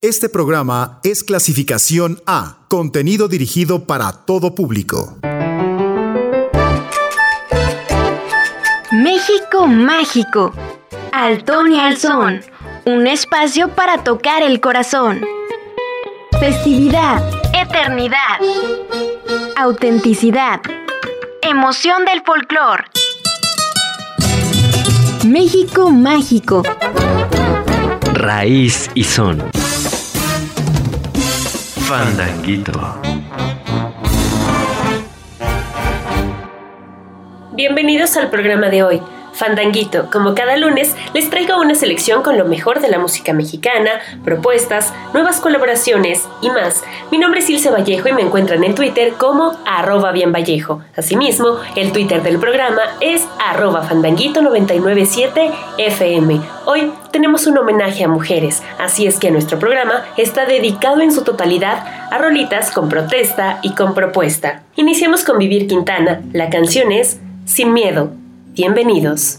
Este programa es clasificación A, contenido dirigido para todo público. México Mágico. Altón y Alzón. Un espacio para tocar el corazón. Festividad. Eternidad. Autenticidad. Emoción del folclor. México Mágico. Raíz y son. Fandanguito. Bienvenidos al programa de hoy. Fandanguito, como cada lunes, les traigo una selección con lo mejor de la música mexicana, propuestas, nuevas colaboraciones y más. Mi nombre es Ilse Vallejo y me encuentran en Twitter como arroba bienvallejo. Asimismo, el Twitter del programa es arroba fandanguito997fm. Hoy tenemos un homenaje a mujeres, así es que nuestro programa está dedicado en su totalidad a rolitas con protesta y con propuesta. Iniciamos con Vivir Quintana. La canción es Sin Miedo. Bienvenidos.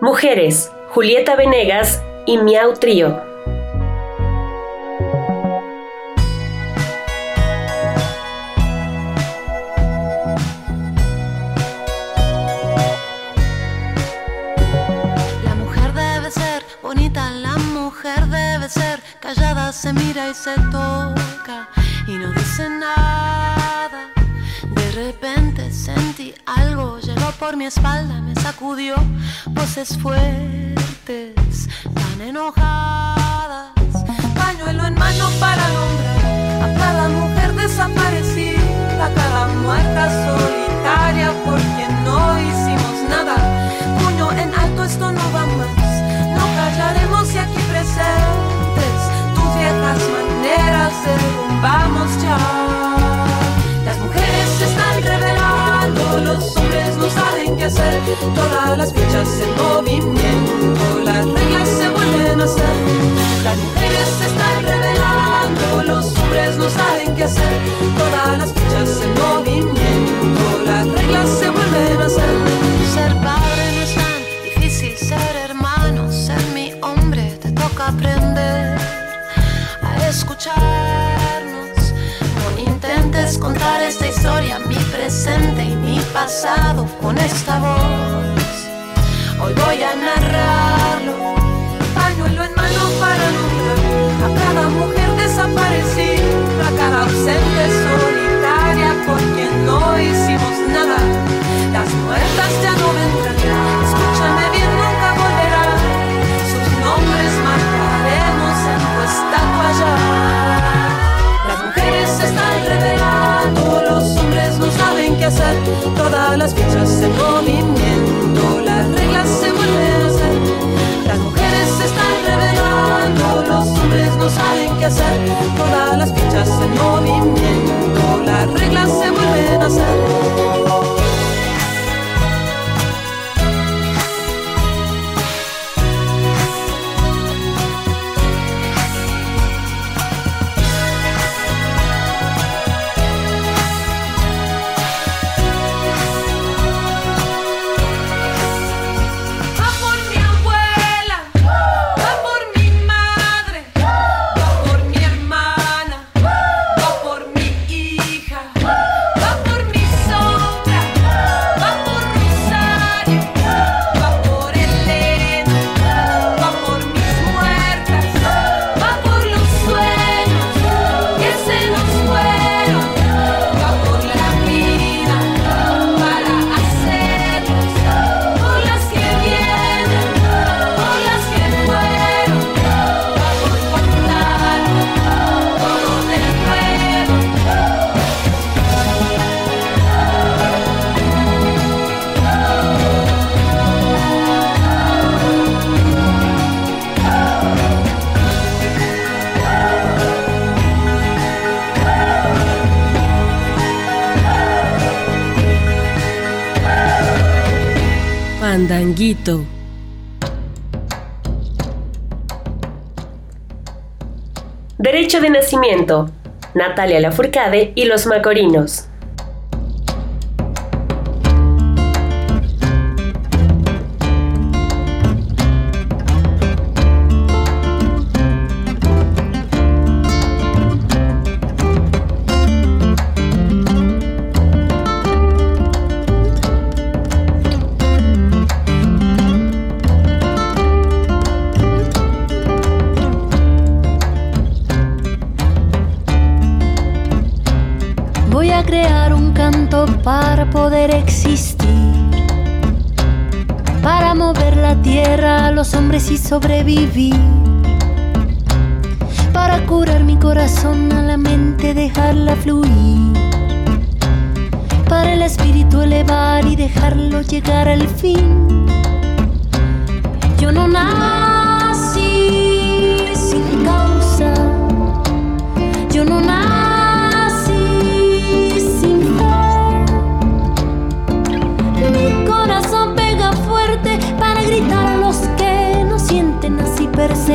Mujeres, Julieta Venegas y Miau Trío. La mujer debe ser bonita, la mujer debe ser callada, se mira y se toca por mi espalda, me sacudió voces fuertes, tan enojadas. Pañuelo en mano para nombrar a cada mujer de desaparecida, cada muerta solitaria por quien no hicimos nada. Puño en alto, esto no va más. No callaremos y aquí presentes tus viejas maneras derrumbamos ya. Hacer. Todas las fichas en movimiento, las reglas se vuelven a hacer. Las mujeres se están revelando, los hombres no saben qué hacer. Todas las fichas en movimiento, las reglas se vuelven a hacer. Derecho de nacimiento. Natalia Lafourcade y los Macorinos. Para poder existir. Para mover la tierra a los hombres y sobrevivir. Para curar mi corazón a la mente, dejarla fluir. Para el espíritu elevar y dejarlo llegar al fin. Yo no nací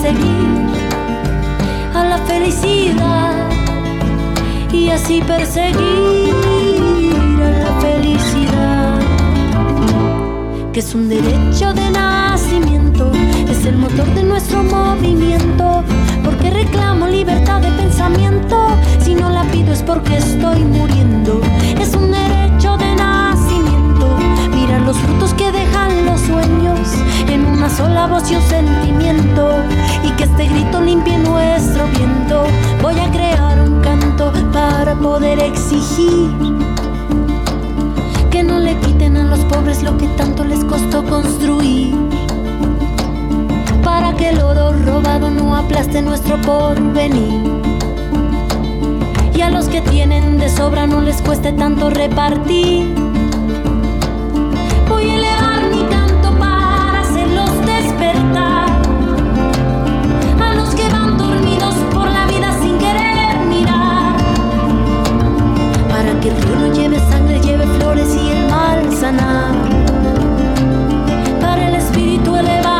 seguir a la felicidad y así perseguir a la felicidad, que es un derecho de nacimiento, es el motor de nuestro movimiento, porque reclamo libertad de pensamiento, si no la pido es porque estoy muriendo, es un derecho de nacimiento, mira los frutos que dejan los sueños sola voz y un sentimiento. Y que este grito limpie nuestro viento. Voy a crear un canto para poder exigir que no le quiten a los pobres lo que tanto les costó construir. Para que el oro robado no aplaste nuestro porvenir. Y a los que tienen de sobra no les cueste tanto repartir. Voy a elevar sanar. Para el espíritu elevar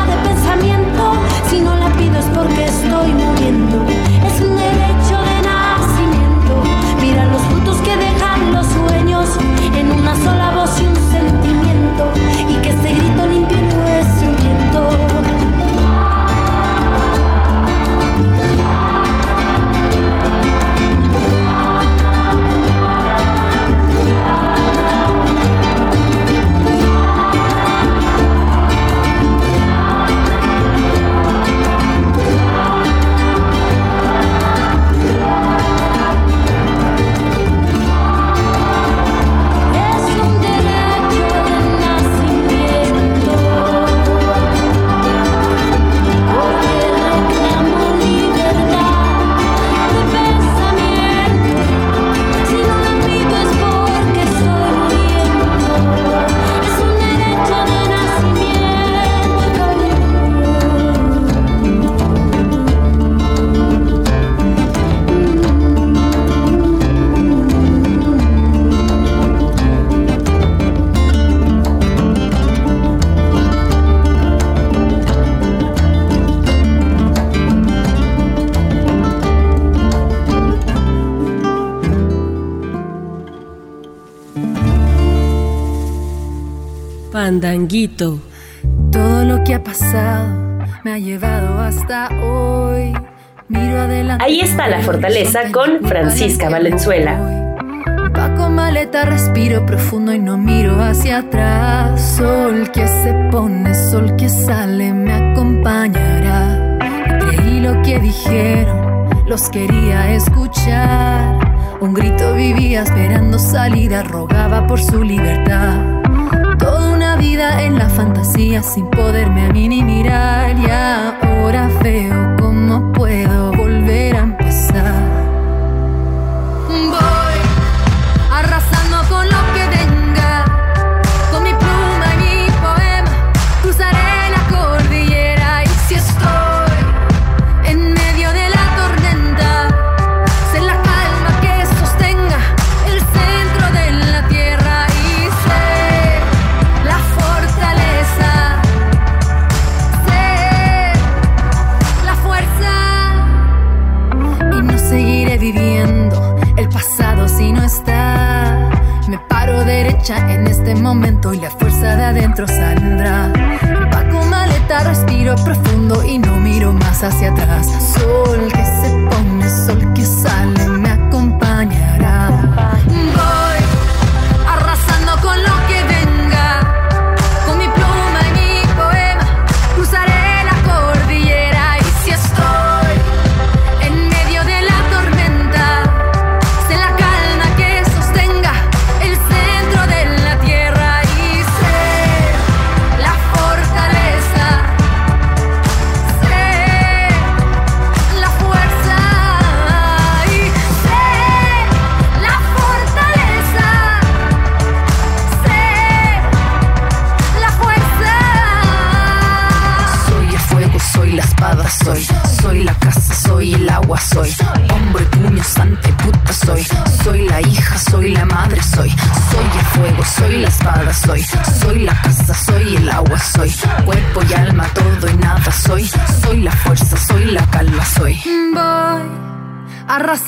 porque estoy muriendo. Pandanguito. Todo lo que ha pasado me ha llevado hasta hoy. Miro adelante. Ahí está la fortaleza con Francisca Valenzuela. Paco maleta, respiro profundo y no miro hacia atrás. Sol que se pone, sol que sale, me acompañará. Creí lo que dijeron, los quería escuchar. Un grito vivía esperando salida, rogaba por su libertad. En la fantasía sin poderme a mí ni mirar. Y ahora veo cómo puedo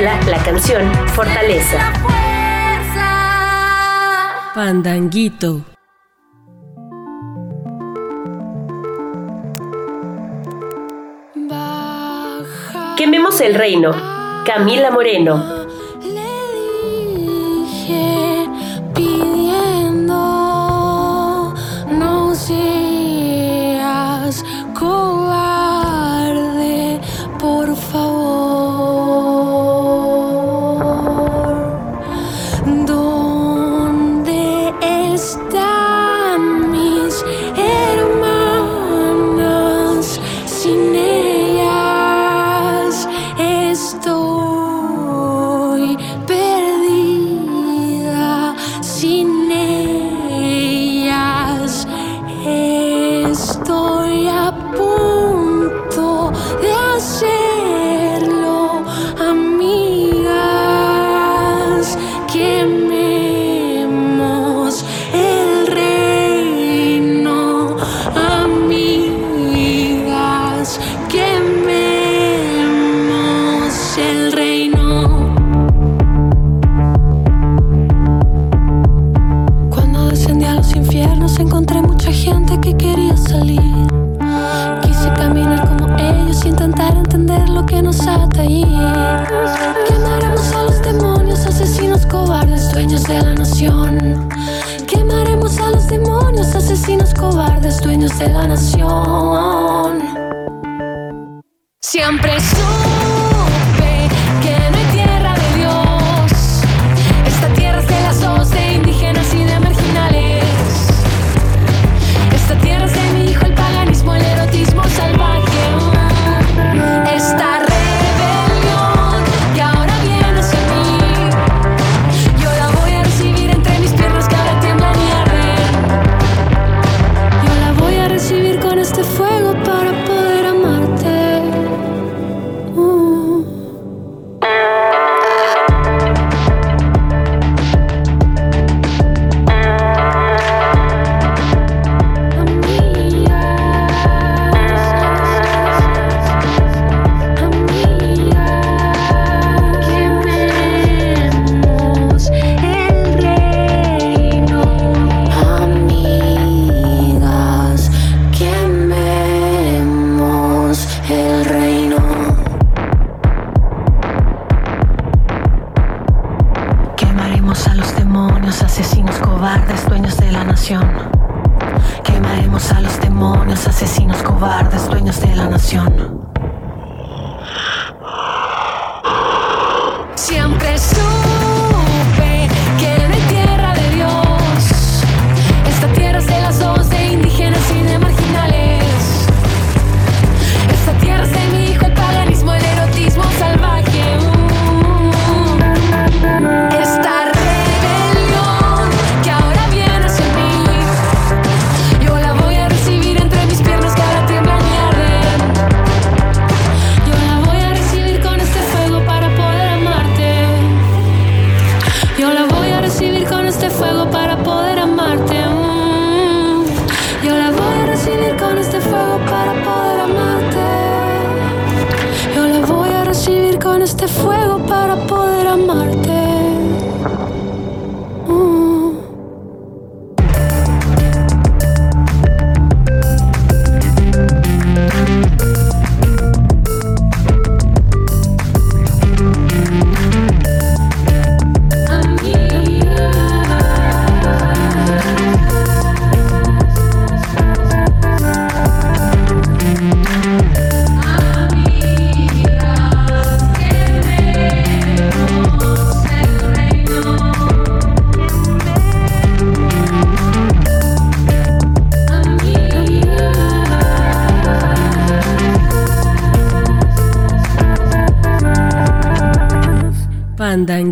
La canción Fortaleza. Pandanguito. Quememos el reino. Camila Moreno.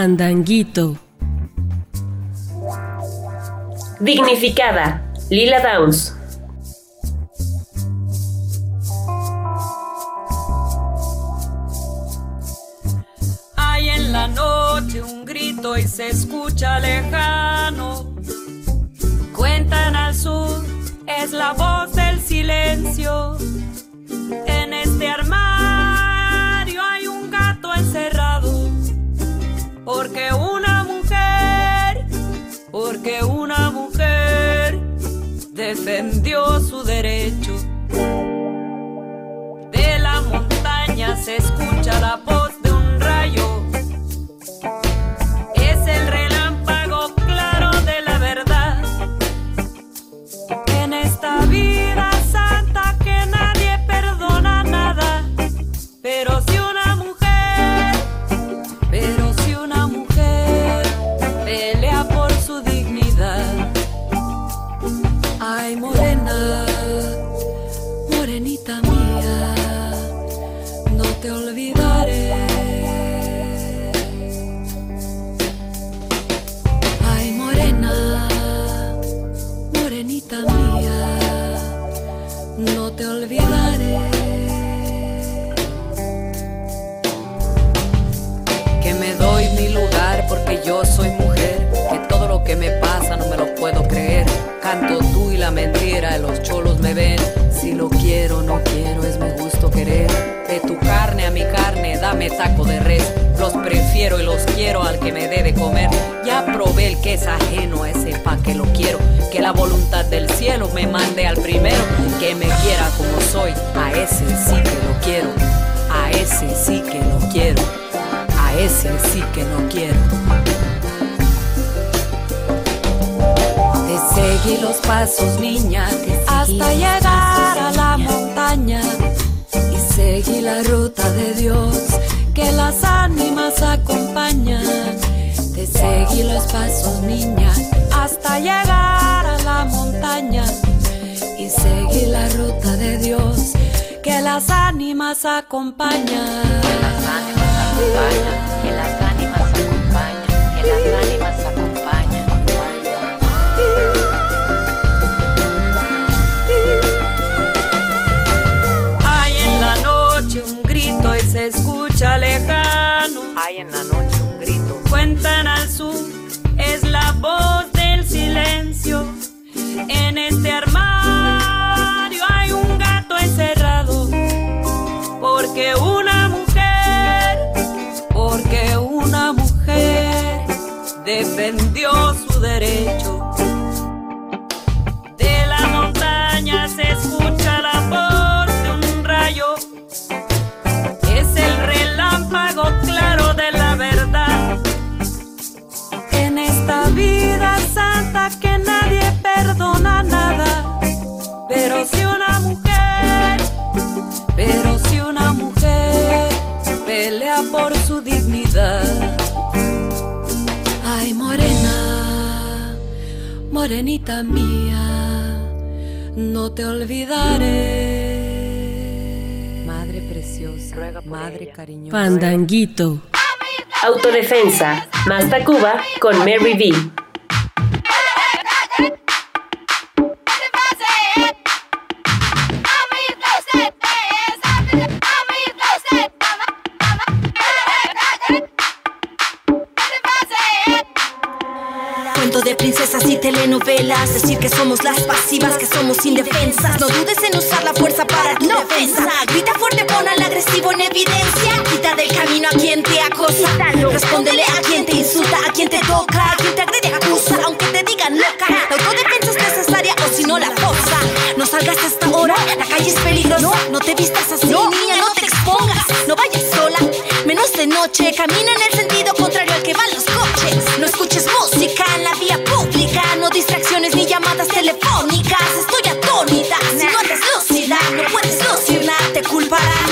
Fandanguito. Dignificada. Lila Downs. no te olvidaré. Ay, morena, morenita mía, no te olvidaré. Que me doy mi lugar porque yo soy mujer, que todo lo que me pasa no me lo puedo creer. Canto tú y la mentira, los cholos me ven. Si lo quiero, no quiero, es mi gusto querer. De tu carne a mi carne, dame taco de res. Los prefiero y los quiero al que me debe comer. Ya probé el que es ajeno a ese pa' que lo quiero. Que la voluntad del cielo me mande al primero. Que me quiera como soy, a ese sí que lo quiero. A ese sí que lo quiero. A ese sí que no quiero. Te seguí los pasos, niña, hasta llegar a la montaña. Y seguí la ruta de Dios que las ánimas acompañan. Te seguí los pasos, niña, hasta llegar a la montaña. Y seguí la ruta de Dios que las ánimas acompañan. Que las ánimas acompañan, que las ánimas acompañan, que las ánimas En este armario hay un gato encerrado. Porque una mujer, porque una mujer defendió su derecho. Morenita mía, no te olvidaré. Madre preciosa, madre cariñosa. Pandanguito. Autodefensa. Más Tacuba con Mary B. Decir que somos las pasivas, que somos indefensas. No dudes en usar la fuerza para tu defensa. Grita fuerte, pon al agresivo en evidencia. Quita del camino a quien te acosa. Respóndele a quien te insulta, a quien te toca A quien te agrede, acusa, aunque te digan loca La autodefensa es necesaria o si no la forza No salgas a esta hora, la calle es peligrosa. No. Te vistas así, niña, no te expongas. No vayas sola, menos de noche. Camina en el sentido contrario al que van los coches. No escuches música en la vía No distracciones ni llamadas telefónicas. Estoy atónita, si no andas lúcida No puedes lucir nada, te culparán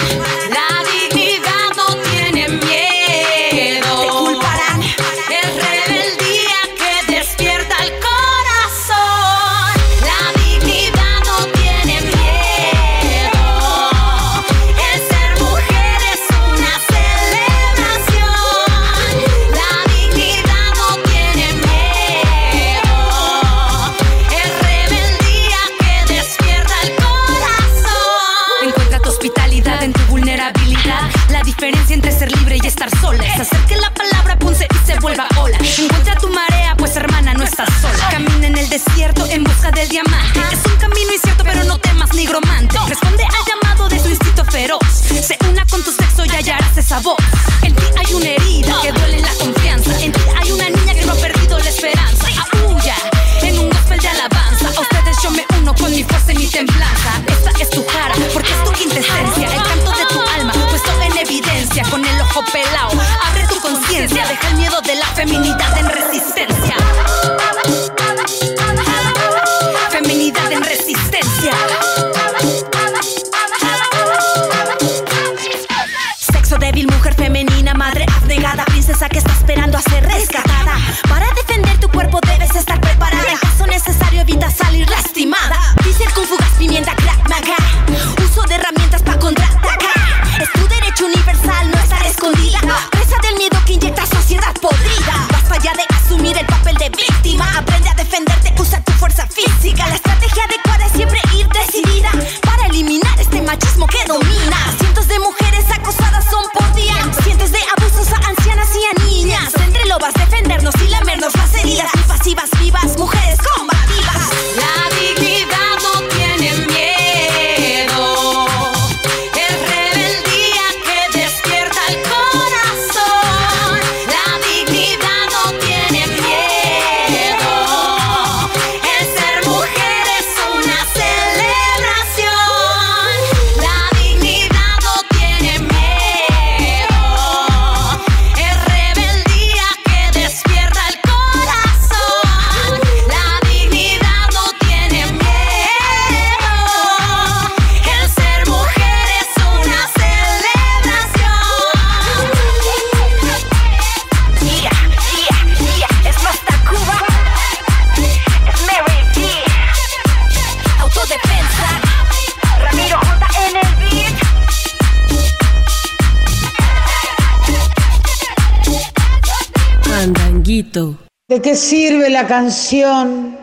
la canción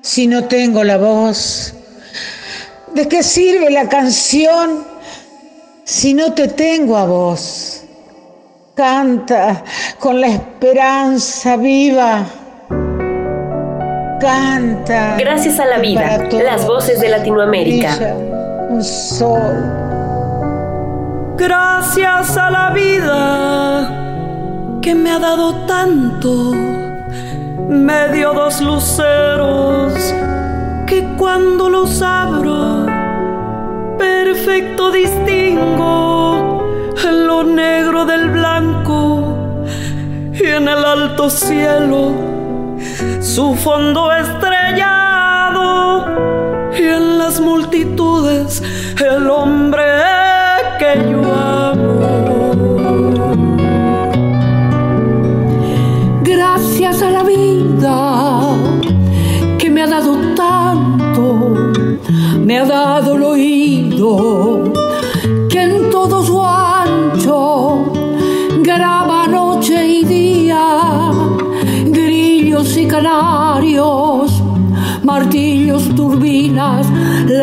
si no tengo la voz? ¿De qué sirve la canción si no te tengo a vos? Canta con la esperanza viva. Canta. Gracias a la vida, las voces de Latinoamérica. Un sol. Gracias a la vida que me ha dado tanto, me dio dos luceros que cuando los abro, perfecto distingo lo negro del blanco y en el alto cielo su fondo estrellado y en las multitudes el hombre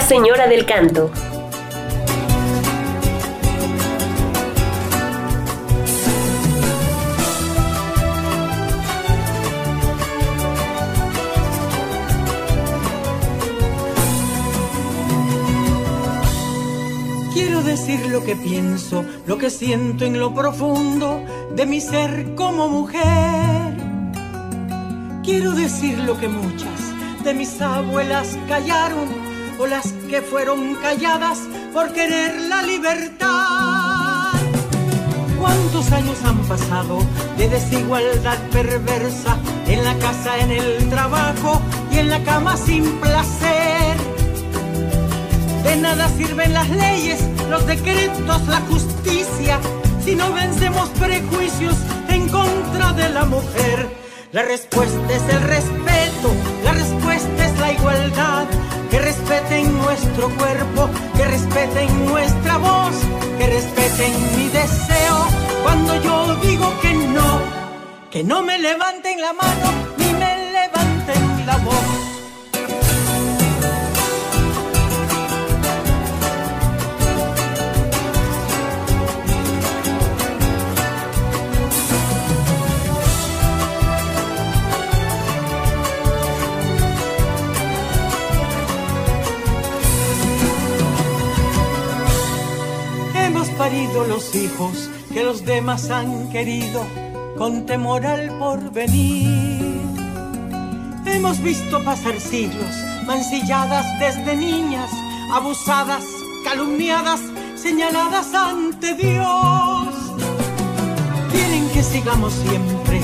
señora del canto. Quiero decir lo que pienso, lo que siento en lo profundo de mi ser como mujer. Quiero decir lo que muchas de mis abuelas callaron que fueron calladas por querer la libertad. ¿Cuántos años han pasado de desigualdad perversa en la casa, en el trabajo y en la cama sin placer? De nada sirven las leyes, los decretos, la justicia, si no vencemos prejuicios en contra de la mujer. La respuesta es el respeto, nuestro cuerpo, que respeten nuestra voz, que respeten mi deseo. Cuando yo digo que no, que no me levanten la mano ni me levanten la voz. Los hijos que los demás han querido con temor al porvenir. Hemos visto pasar siglos, mancilladas desde niñas, abusadas, calumniadas, señaladas ante Dios. Quieren que sigamos siempre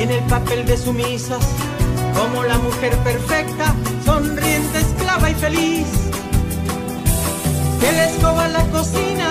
en el papel de sumisas, como la mujer perfecta, sonriente, esclava y feliz. Que la escoba la cocina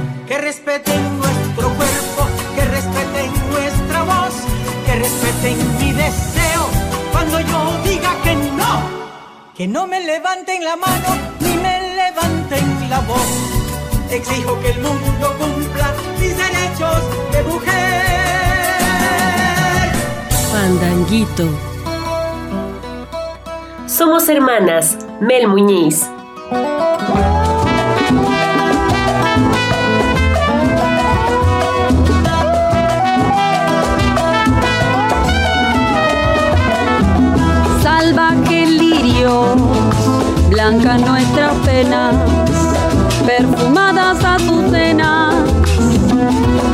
que respeten nuestro cuerpo, que respeten nuestra voz, que respeten mi deseo. Cuando yo diga que no, que no me levanten la mano ni me levanten la voz. Exijo que el mundo cumpla mis derechos de mujer. Pandanguito. Somos hermanas, Mel Muñiz. Blanca nuestras penas, perfumadas azucenas,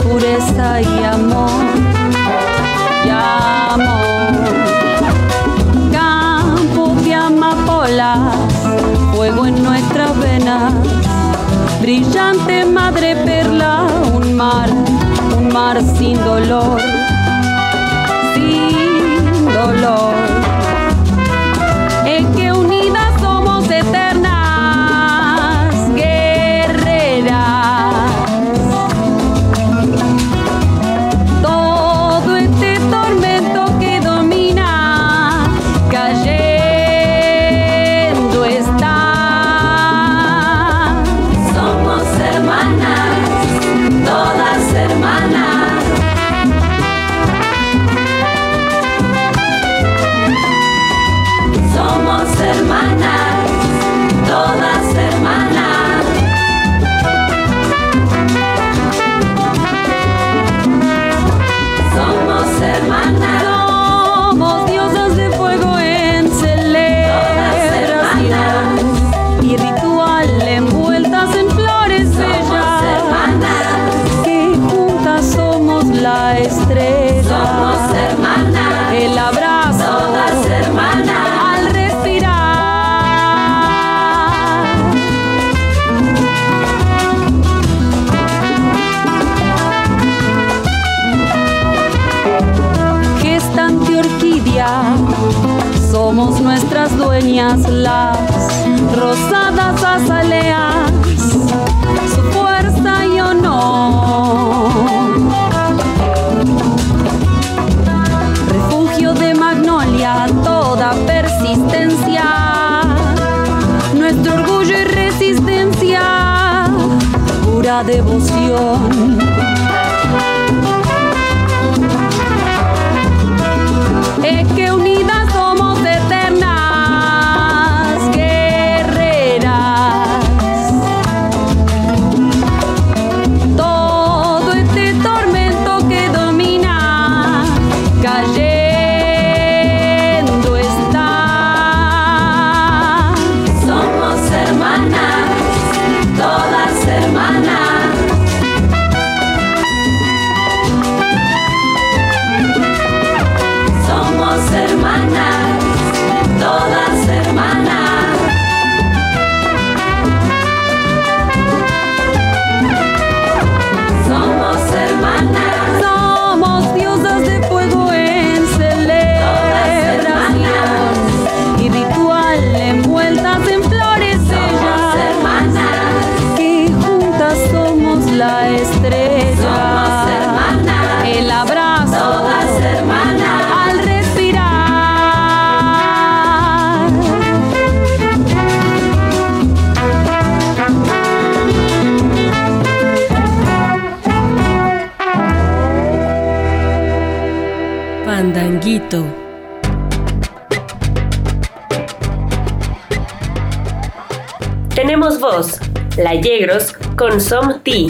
pureza y amor, y amor. Campo de amapolas, fuego en nuestras venas, brillante madre perla, un mar, un mar sin dolor, sin dolor. Las rosadas azaleas, su fuerza y honor. Refugio de magnolia, toda persistencia, nuestro orgullo y resistencia, pura devoción. Tenemos voz, La Yegros con Som T.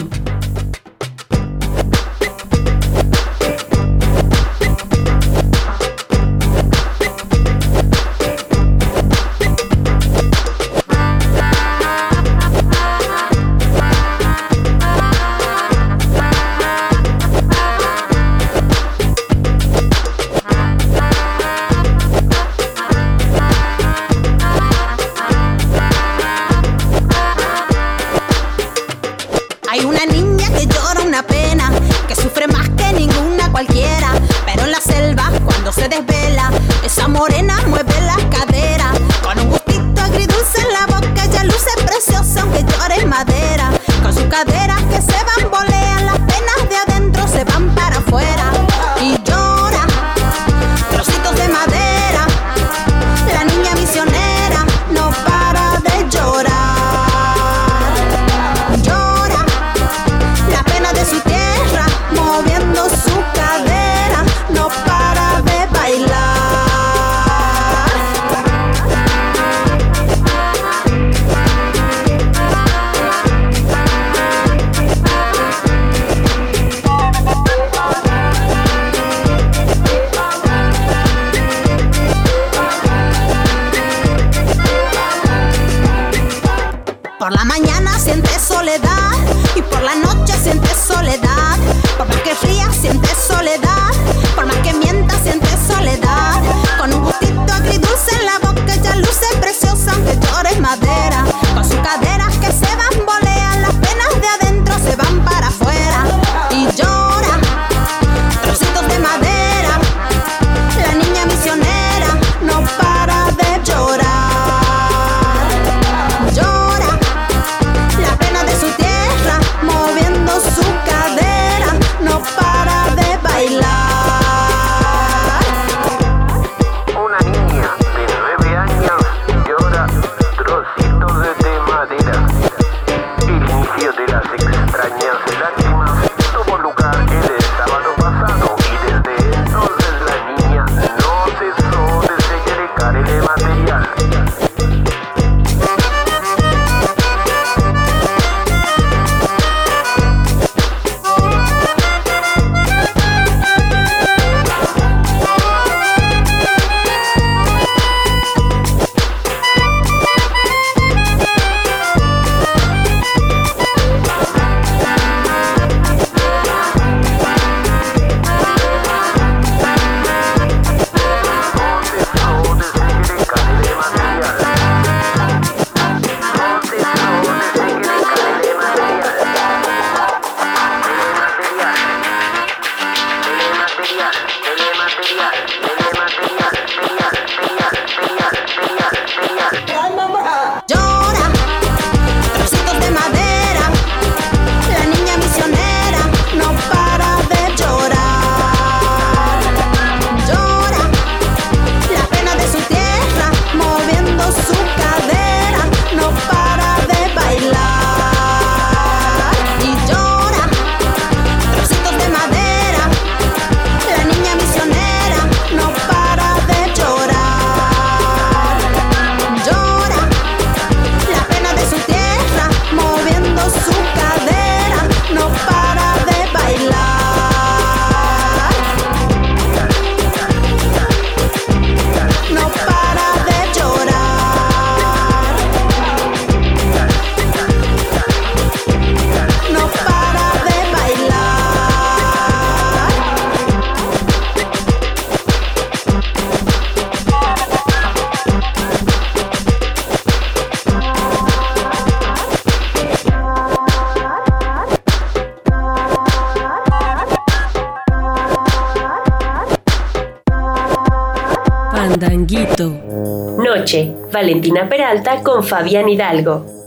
Valentina Peralta con Fabián Hidalgo.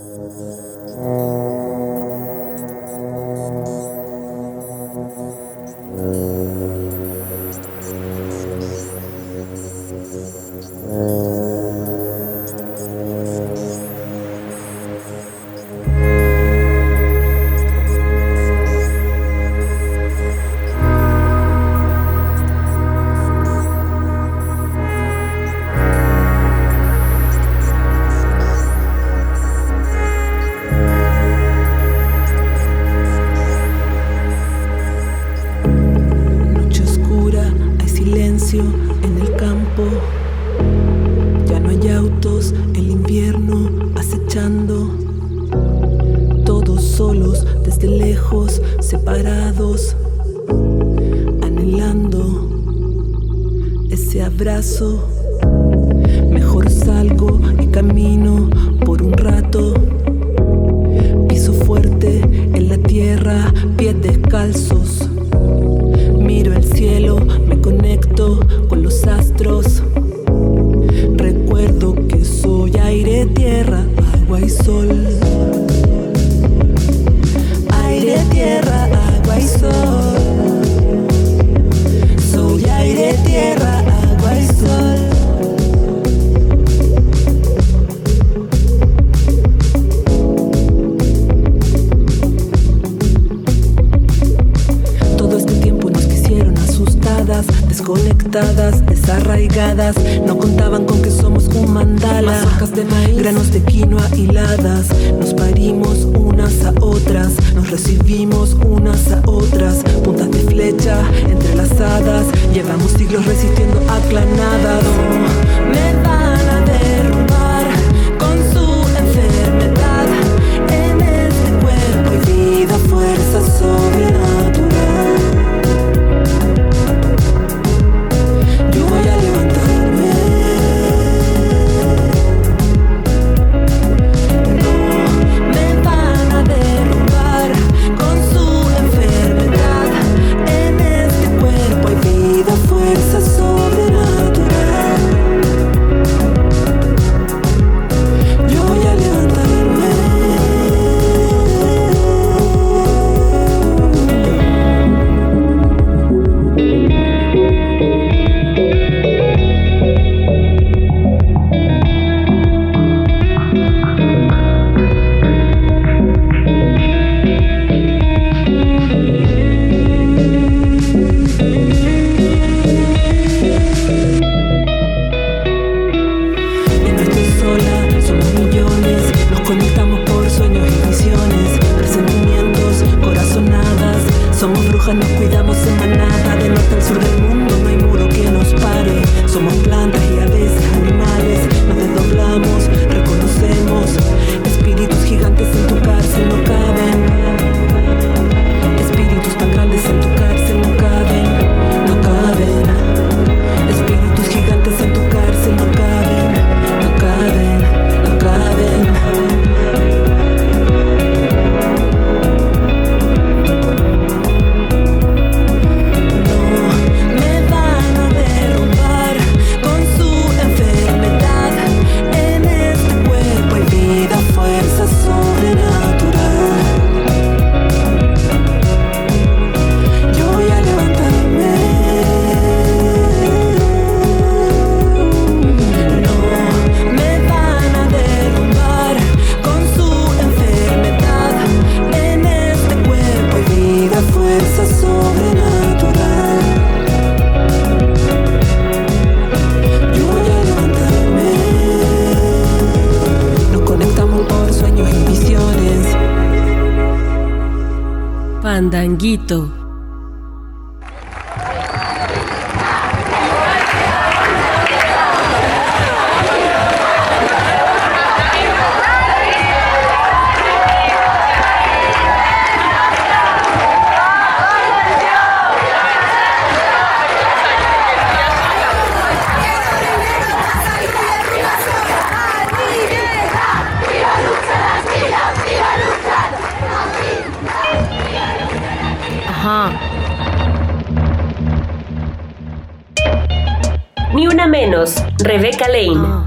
Abrazados, anhelando ese abrazo. Mejor salgo y camino por un rato. Piso fuerte en la tierra, pies descalzos. Pandanguito. Menos, Rebecca Lane.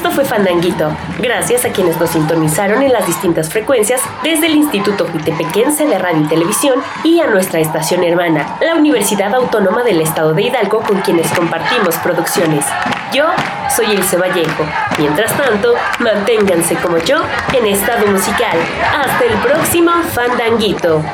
Esto fue Fandanguito, gracias a quienes nos sintonizaron en las distintas frecuencias desde el Instituto Jutepequense de Radio y Televisión y a nuestra estación hermana, la Universidad Autónoma del Estado de Hidalgo, con quienes compartimos producciones. Yo soy Ilse Vallejo. Mientras tanto, manténganse como yo en estado musical. Hasta el próximo Fandanguito.